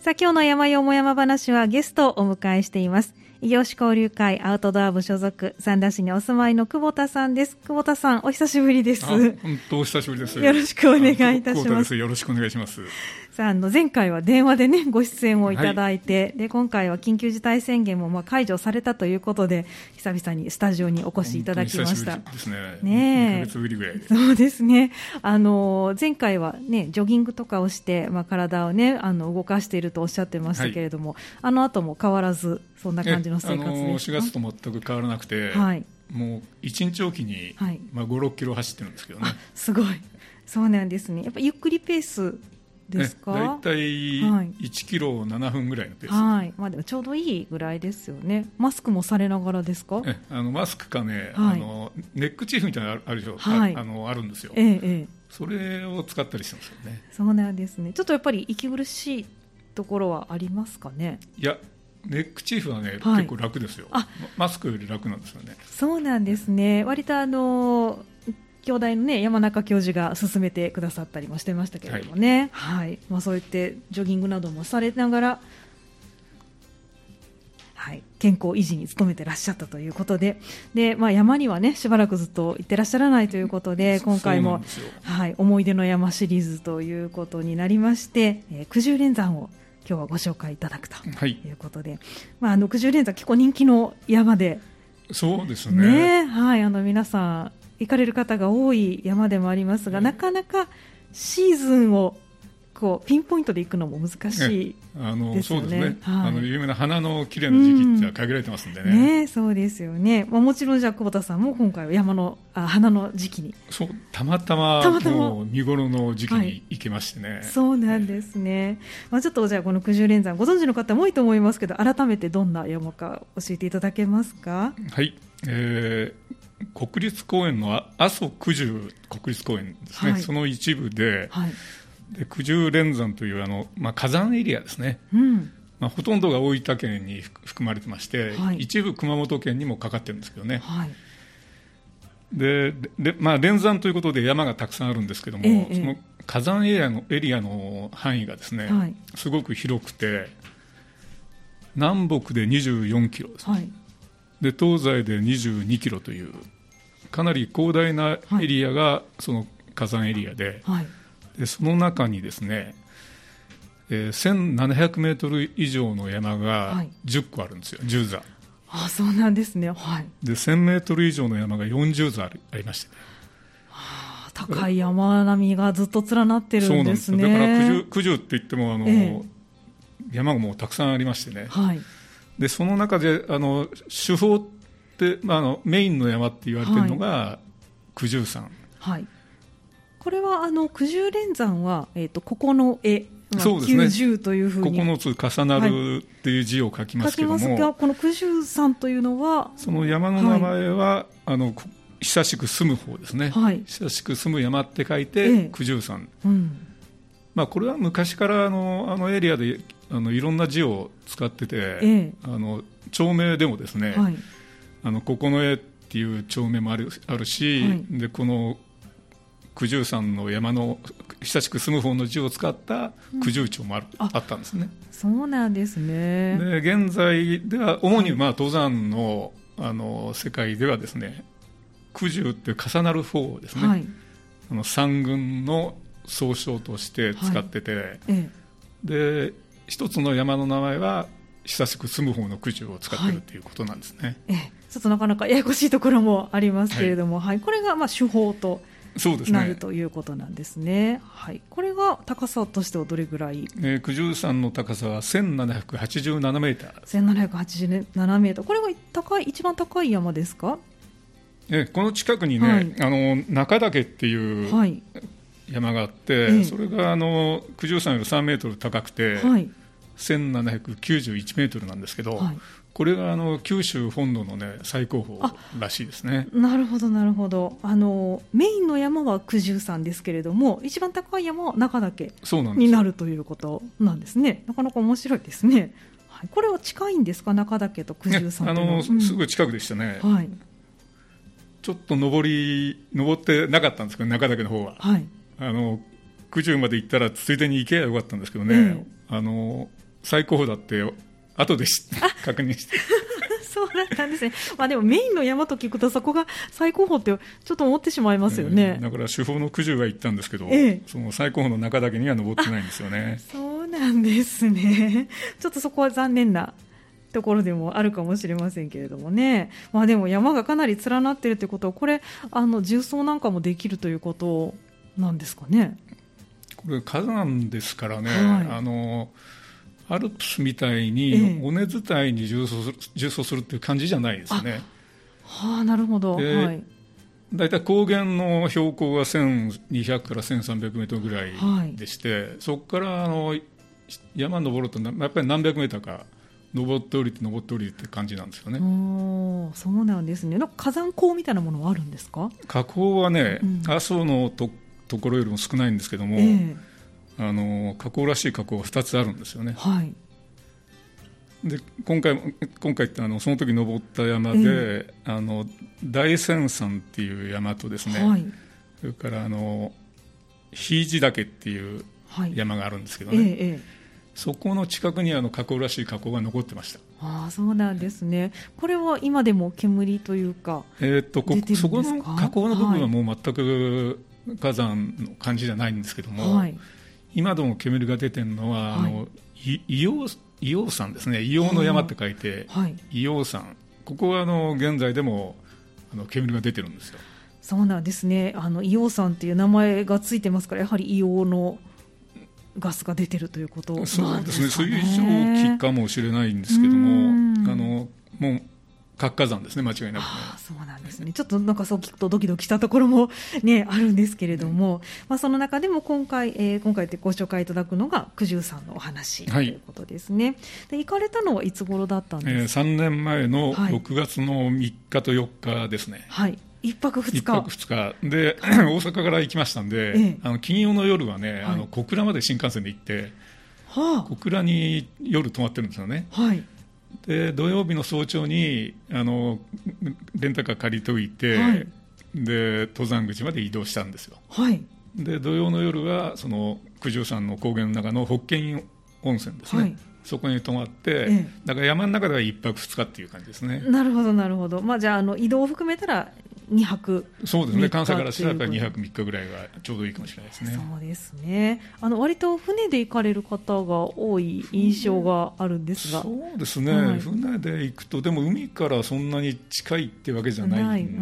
さあ今日の山よも山話はゲストをお迎えしています。異業種交流会アウトドア部所属、三田市にお住まいの久保田さんです。久保田さん、お久しぶりです。本当お久しぶりです。よろしくお願いいたします。よろしくお願いします。さあ、あの、前回は電話でね、ご出演をいただいて、はい、で、今回は緊急事態宣言もまあ解除されたということで、久々にスタジオにお越しいただきました。そうですね。あの、前回はね、ジョギングとかをして、まあ、体をね、あの、動かしているとおっしゃってましたけれども、はい、あの後も変わらず、そんな感じの生活です4月と全く変わらなくて、はい、もう1日おきに、はい、まあ、5、6キロ走ってるんですけどね。すごい。そうなんですね。やっぱゆっくりペースですか？大体1キロ7分ぐらいのペース、はい、まあ、でもちょうどいいぐらいですよね、マスクもされながらですか？あのマスクかね、はい、あのネックチーフみたいなのあるでしょ、はい、あのあるんですよ、ええ、それを使ったりしてますよね。そうなんですね、ちょっとやっぱり息苦しいところはありますかね？いやネックチーフはね、はい、結構楽ですよ。マスクより楽なんですよね。そうなんですね。割とあの京大の、ね、山中教授が進めてくださったりもしてましたけれどもね、はい、はい、まあ、そういってジョギングなどもされながら、はい、健康維持に努めてらっしゃったということで。で、まあ、山には、ね、しばらくずっと行ってらっしゃらないということで今回も、はい、思い出の山シリーズということになりまして、えー、九十連山を今日はご紹介いただくとい。うことで、はい、まあ、あの九十連山結構人気の山で。そうですね、ね、はい、あの皆さん行かれる方が多い山でもありますが、なかなかシーズンをこうピンポイントで行くのも難しいあのそうですね、はい、あの有名な花の綺麗な時期っては限られてますんでね。うん、ねそうですよね、まあ、もちろんじゃあ久保田さんも今回は山のあ花の時期に。そうたまたまたまたま。見頃の時期に行けましてね、はい、そうなんですね、まあ、ちょっとじゃあこの九十連山ご存知の方も多いと思いますけど改めてどんな山か教えていただけますか？はい、えー、国立公園の阿蘇九十国立公園ですね、はい、その一部ではい、で九十連山というあの、まあ、火山エリアですね、うん。まあ、ほとんどが大分県に含まれてまして、はい、一部熊本県にもかかってるんですけどね、でで、まあ、連山ということで山がたくさんあるんですけども、ええ、その火山エリアのエリアの範囲がですね、すごく広くて南北で24キロです、ね、で東西で22キロというかなり広大なエリアがその火山エリアではい、でその中にですね、えー、1700メートル以上の山が10個あるんですよ、10座。あそうなんですね、はい、で1000メートル以上の山が40座ありまして、ね、はあ、高い山並みがずっと連なってるんですね。だから九十九十って言ってもあの、ええ、山がもうたくさんありましてね、はい、でその中であの手法って、まあ、あのメインの山って言われてるのが、九十山、はい、これはあの九十連山は、えーと、ここの絵そうですね、90というふうに。9つ重なるっていう字を書きますけども、はい、書きますがこの九十山というのはその山の名前は、はい、あの久しく住む方ですね、はい、久しく住む山って書いて、九十山、うん。まあ、これは昔からあのあのエリアであのいろんな字を使ってて、ええ、あの町名でもですね、はい、あのここの絵っていう町名もあるあるし、はい、でこの九十山の山の親しく住む方の字を使った九十町もある、うん、あったんですね。そうなんですね。で現在では主にまあ登山のあの世界ではですね九十って重なる方ですね、はい、あの山群の総称として使ってて、はい。ええ、で一つの山の名前は久しく住む方の九十を使っているということなんですね、はい、えちょっとなかなかややこしいところもありますけれども、はい、はい、これがまあ手法となるということなんですね。はい、これが高さとしてはどれぐらい？えー、九十山の高さは千七百八十七メーター。千七百八十七メーター。これが高い一番高い山ですか？えー、この近くにね、はい、あの中岳っていう山があって、はい、それがあの九十山より3メートル高くて、はい、1791メートルなんですけど、はい、これがあの九州本土の、ね、最高峰らしいですね。なるほど、なるほど。あのメインの山は九十山ですけれども一番高い山は中岳になるということなんですね。なかなか面白いですね、はい、これは近いんですか？中岳と九十山あの、うん、すぐ近くでしたね、はい、ちょっと登り登ってなかったんですけど中岳の方は、はい、あの九十まで行ったらついでに行けばよかったんですけどね、えー、あの最高峰だって後で確認して。そうだったんですね、まあ、でもメインの山と聞くとそこが最高峰ってちょっと思ってしまいますよね、えー、だから主峰の九十は行ったんですけど、ええ、その最高峰の中だけには登ってないんですよね。そうなんですね。ちょっとそこは残念なところでもあるかもしれませんけれどもね、まあ、でも山がかなり連なっているということはこれあの重曹なんかもできるということなんですかね。これ火山ですからね、はい、あのアルプスみたいに尾根伝いに重曹する,、重曹するっていう感じじゃないですね。はあ、なるほど、はい、大体高原の標高が1200から1300メートルぐらいでして、はい、そこからあの山登るとやっぱり何百メートルか登って降りて登って降りてって感じなんですよね。そうなんですね。なんか火山口みたいなものはあるんですか？火口はね、うん、阿蘇のとところよりも少ないんですけども、えー、あの火口らしい火口が2つあるんですよね。はい、で今回今回ってあのその時登った山で、えー、あの大仙山っていう山とですね、はい、それからあの日地岳っていう山があるんですけどね、はいえー、そこの近くにあの火口らしい火口が残ってました。ああそうなんですね。これは今でも煙というか、えっとこそこの火口の部分はもう全く火山の感じじゃないんですけども。はい今でも煙が出てるのは、はい、あの硫黄山ですね。硫黄の山って書いて、はい、硫黄山。ここはあの現在でもあの煙が出てるんですよ。そうなんですね。あの硫黄山っていう名前がついてますからやはり硫黄のガスが出てるということなんですか、ね、そうですね。そういう状況かもしれないんですけどもあのもう活火山ですね、間違いなく、ね、そうなんですね、ちょっとなんかそう聞くと、ドキドキしたところも、ね、あるんですけれども、うん、まあ、その中でも今回、えー、今回でご紹介いただくのが、九十さんのお話、ということですね。で行かれたのはいつ頃だったんですか、えー、3年前の6月の3日と4日ですね。はい一泊二日。一泊二日。で、大阪から行きましたんで、ええ、あの金曜の夜はね、はい、あの小倉まで新幹線で行って、はあ、小倉に夜泊まってるんですよね。はい。で土曜日の早朝にあのレンタカー借りておいて、はい、で登山口まで移動したんですよ、はい、で土曜の夜はその九十山の高原の中の法華院温泉ですね、はい、そこに泊まって、ええ、だから山の中では1泊2日っていう感じですね。なるほどなるほど、まあ、じゃああの移動を含めたら2泊そうですね。関西からしたら2泊3日ぐらいがちょうどいいかもしれないですね。そうですね。あの割と船で行かれる方が多い印象があるんですが。そうですね、はい、船で行くとでも海からそんなに近いってわけじゃないんで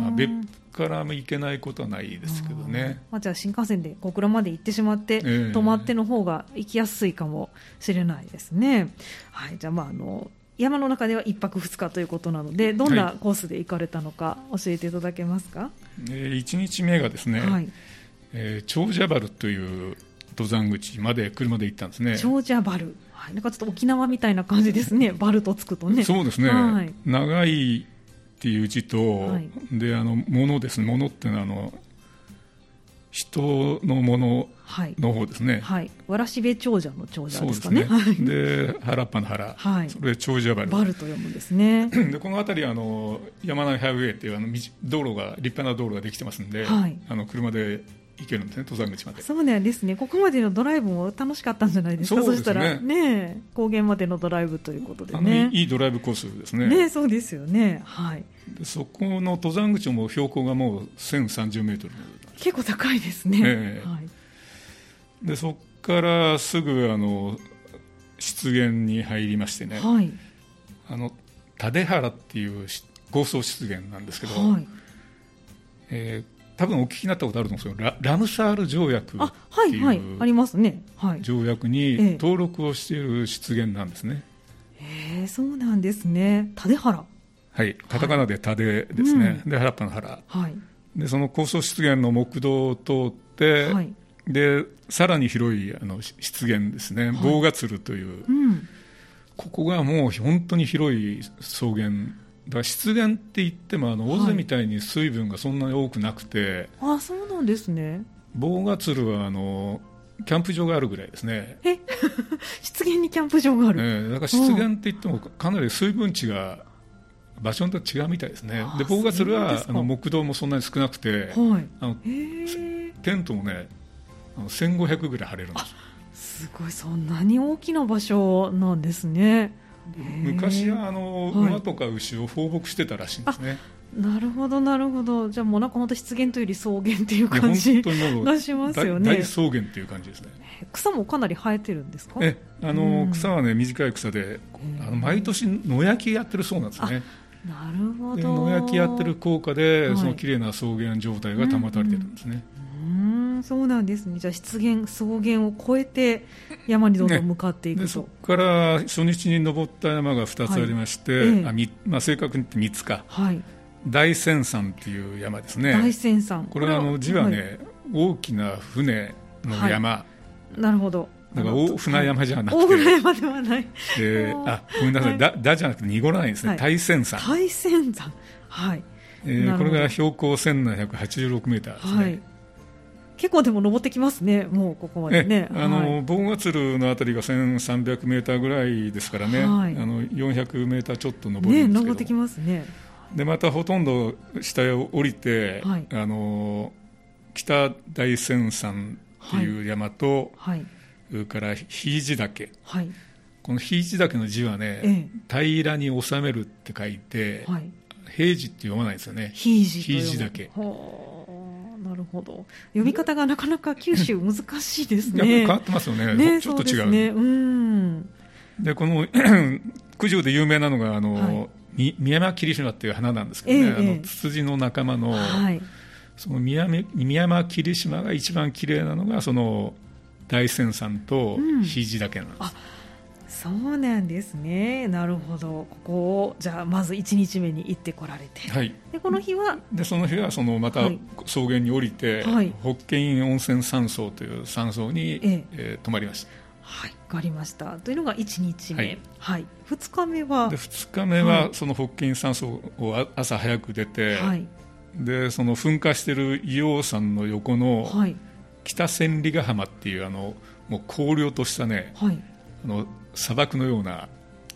まあ、別から行けないことはないですけどね、まあ、じゃあ新幹線で小倉まで行ってしまって、えー、泊まっての方が行きやすいかもしれないですね。はい、じゃあまああの山の中では1泊2日ということなのでどんなコースで行かれたのか教えていただけますか、はい、えー、1日目がですね、はい。えー、長者原という登山口まで車で行ったんですね。長者原、はい、なんかちょっと沖縄みたいな感じですね。バルとつくとね。そうですね、はい、長いっていう字と、はい、であの物です。ね物っていうのはあの人のものの方ですね。はい。わらしべ長者の長者ですかね。で、ね、原っぱの原。はい。それ長者原。バルと読むんですね。で、この辺りあの山内ハイウェイっていうあの道路が立派な道路ができてますんで、はい、あの車で行けるんですね、登山口まで。そうなんですね。ここまでのドライブも楽しかったんじゃないですか。そ、ね、したらね、高原までのドライブということでね。いいドライブコースですね。ね、そうですよね。はい。でそこの登山口も標高がもう1030メートル。結構高いですね、えー、はい、でそこからすぐあの湿原に入りましてね、はい、あの蓼原っていう高層湿原なんですけど、はい。えー、多分お聞きになったことあると思うんですけどララムサール条約っていうあ、はいはい、ありますね、はい、条約に登録をしている湿原なんですね。へえそうなんですね。蓼原。はい。カタカナで蓼ですね、はいうん、で原っぱの原、はい、でその高層湿原の木道を通って、はい、でさらに広いあの湿原ですね、棒ヶ鶴という、うん、ここがもう本当に広い草原だ。から湿原って言ってもあの尾瀬みたいに水分がそんなに多くなくて、はい、あそうなんですね。棒ヶ鶴はあのキャンプ場があるぐらいですね。え？湿原にキャンプ場がある、えだから湿原って言ってもかなり水分値が場所によって違うみたいですね、で棒がそれはあの木道もそんなに少なくて、はい、あのテントもねあの1500ぐらい張れるんです。すごい。そんなに大きな場所なんですね。昔はあの、はい、馬とか牛を放牧してたらしいんですね。なるほどなるほど。じゃあもうなんか本当湿原というより草原っていう感じがしますよね。大草原っていう感じですね。草もかなり生えてるんですか？えあの、うん、草はね短い草であの毎年野焼きやってるそうなんですねなるほど。野焼きやってる効果で、はい、その綺麗な草原状態が保たれてるんですね、うん。うん、そうなんですね。じゃあ湿原草原を越えて山にどんどん向かっていくと、ね、そこから初日に登った山が2つありまして、はいええ、あみまあ、正確に言って3つか、はい。大仙山っていう山ですね。大仙山。これはあの字はね、はい、大きな船の山、はい、なるほどだから大船山じゃなくて、大船山ではない、えー、あごめんなさい、はい、だだじゃなくて濁らないですね、大仙山。大仙山。はい、えー、これが標高1786メーターですね、はい。結構でも登ってきますね、もうここまでね。あの、棒ヶ鶴のあたりが1300メーターぐらいですからね、はい、あの400メーターちょっと登るんですけど、ね、登ってきますね。でまたほとんど下へ降りて、はい、あの北大仙山っていう山と、はい、それから日地岳、はい、この日地岳の字はね、ええ、平らに収めるって書いて、はい、平時って読まないですよね。日地岳なるほど。読み方がなかなか九州難しいですね。変わってますよね。ねちょっと違う、ね、うん。でこの 九条で有名なのがあの、はい。みミヤマキリシマっていう花なんですけどね、えー、あのツツジの仲間の、はい、そのミヤミヤマキリシマが一番綺麗なのがその大仙山と肘だけなんです、うん、そうなんですね。なるほど。ここをじゃあまず1日目に行ってこられて、はい、でこの日は？でその日はそのまた草原に降りて、はい、ホッケイン温泉山荘という山荘に、ええ。えー、泊まりました。はい、わかりました。というのが1日目、はい。はい、2日目は？で2日目はその北京山荘を朝早く出て、はい、でその噴火している硫黄山の横の北千里ヶ浜っていうあのもう荒涼としたね、はい、あの砂漠のような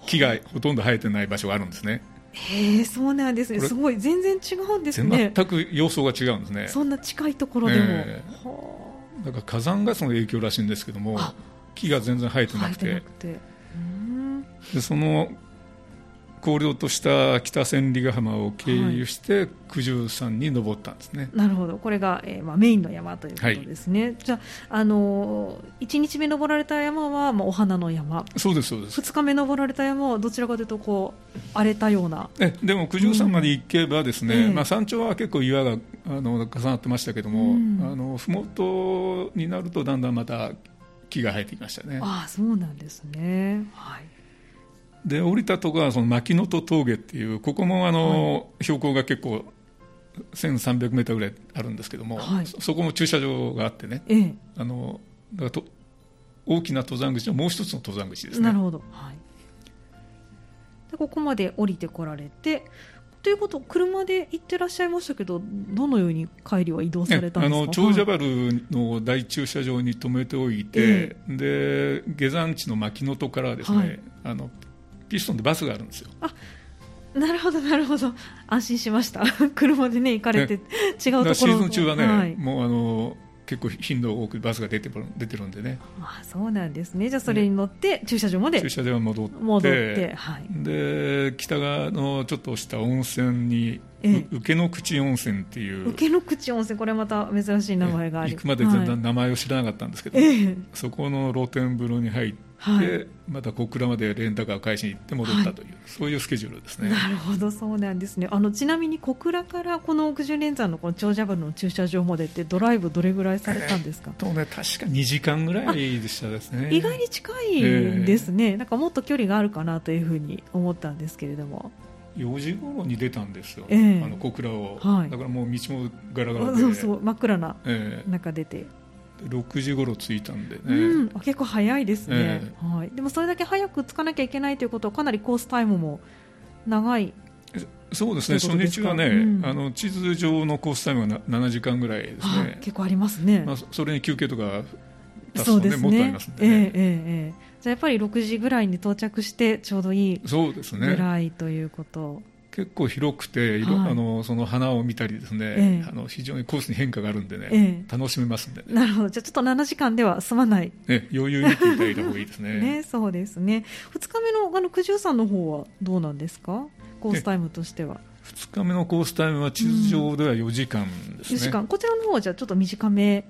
木がほとんど生えてない場所があるんですね。へえそうなんですね。すごい全然違うんですね。全く様相が違うんですね。そんな近いところでも、えー、だから火山ガスの影響らしいんですけども木が全然生え。てなくてでその荒涼とした北千里ヶ浜を経由して九十山に登ったんですね、なるほどこれが、えーまあ、メインの山ということですね、はい、じゃあ、あのー、1日目登られた山は、まあ、お花の山そうですそうです2日目登られた山はどちらかというとこう荒れたようなえでも九十山まで行けばですね、うん、まあ、山頂は結構岩があの重なってましたけども、うん、あの麓になるとだんだんまた木が生えてきましたね。ああそうなんですね、はい、で降りたところはその牧野戸峠っていうここもあの、はい、標高が結構1300メーターぐらいあるんですけども、はい、そこも駐車場があってね、ええ、あのだからと大きな登山口のもう一つの登山口ですね。なるほど、はい、でここまで降りてこられてということ車で行ってらっしゃいましたけどどのように帰りは移動されたんですか、あの長者原の大駐車場に止めておいて、えー、で下山地の牧野戸からですね、はい、あのピストンでバスがあるんですよ。あなるほどなるほど。安心しました。車でね行かれて、違うところシーズン中はね、はい、もうあの結構頻度多くバスが出て出てるんでね。あそうなんですね。じゃあそれに乗って駐車場まで？駐車場戻って戻って、はい、で北側のちょっとした温泉に受けの口温泉っていう。受けの口温泉。これまた珍しい名前があり行くまで全然名前を知らなかったんですけど、はい、そこの露天風呂に入ってはい、また小倉までレンタカー返しに行って戻ったという、はい、そういうスケジュールですね。なるほどそうなんですね。あのちなみに小倉からこの奥十連山のこの長者部の駐車場までってドライブどれぐらいされたんですか、えー、とね、確か2時間ぐらいでしたですね。意外に近いんですね、えー、なんかもっと距離があるかなというふうに思ったんですけれども。4時頃に出たんですよ、えー、あの小倉を、はい、だからもう道もガラガラで。そうそう真っ暗な中出て、6時頃着いたんでね、うん、結構早いですね、えー、はい、でもそれだけ早く着かなきゃいけないということはかなりコースタイムも長い。そうですね。初日はね、うん、あの地図上のコースタイムは7時間ぐらいですね。結構ありますね、まあ、それに休憩とか足すとね、ね。もっとありますんで、ね、えー、えー、えー、じゃあやっぱり6時ぐらいに到着してちょうどいいぐらいということ結構広くて、はい、あのその花を見たりですね、ええ、あの非常にコースに変化があるんでね、え、楽しめますんで、ね、なるほど。じゃあちょっと7時間では済まない、ね、余裕にっていただいた方がいいですね。ねそうですね。2日目のあの九十三の方はどうなんですか？コースタイムとしては。2日目のコースタイムは地図上では4時間ですね、うん、4時間。こちらの方はじゃあちょっと短め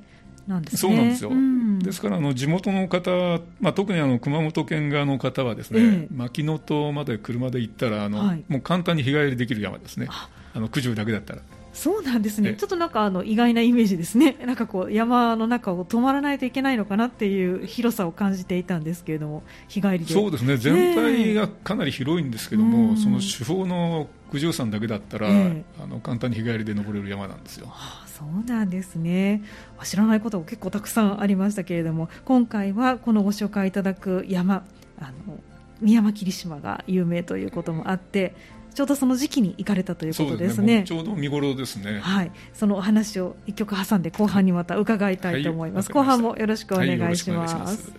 なんです、ね、そうなんですよ、うん、ですからあの地元の方、まあ、特にあの熊本県側の方はですね、ええ、牧野島まで車で行ったらあの、はい、もう簡単に日帰りできる山ですね、あ。の九十だけだったら。そうなんですね、ちょっとなんかあの意外なイメージですね、なんかこう山の中を止まらないといけないのかなっていう広さを感じていたんですけれども、日帰りで。そうですね、全体がかなり広いんですけども、その手法の九十山だけだったら、えー、あの簡単に日帰りで登れる山なんですよ。はあ、そうなんですね。知らないことも結構たくさんありましたけれども今回はこのご紹介いただく山あの宮山霧島が有名ということもあってちょうどその時期に行かれたということですね。すねちょうど見頃ですね。はい、そのお話を一曲挟んで後半にまた伺いたいと思います。はい、後半もよろしくお願いします。はい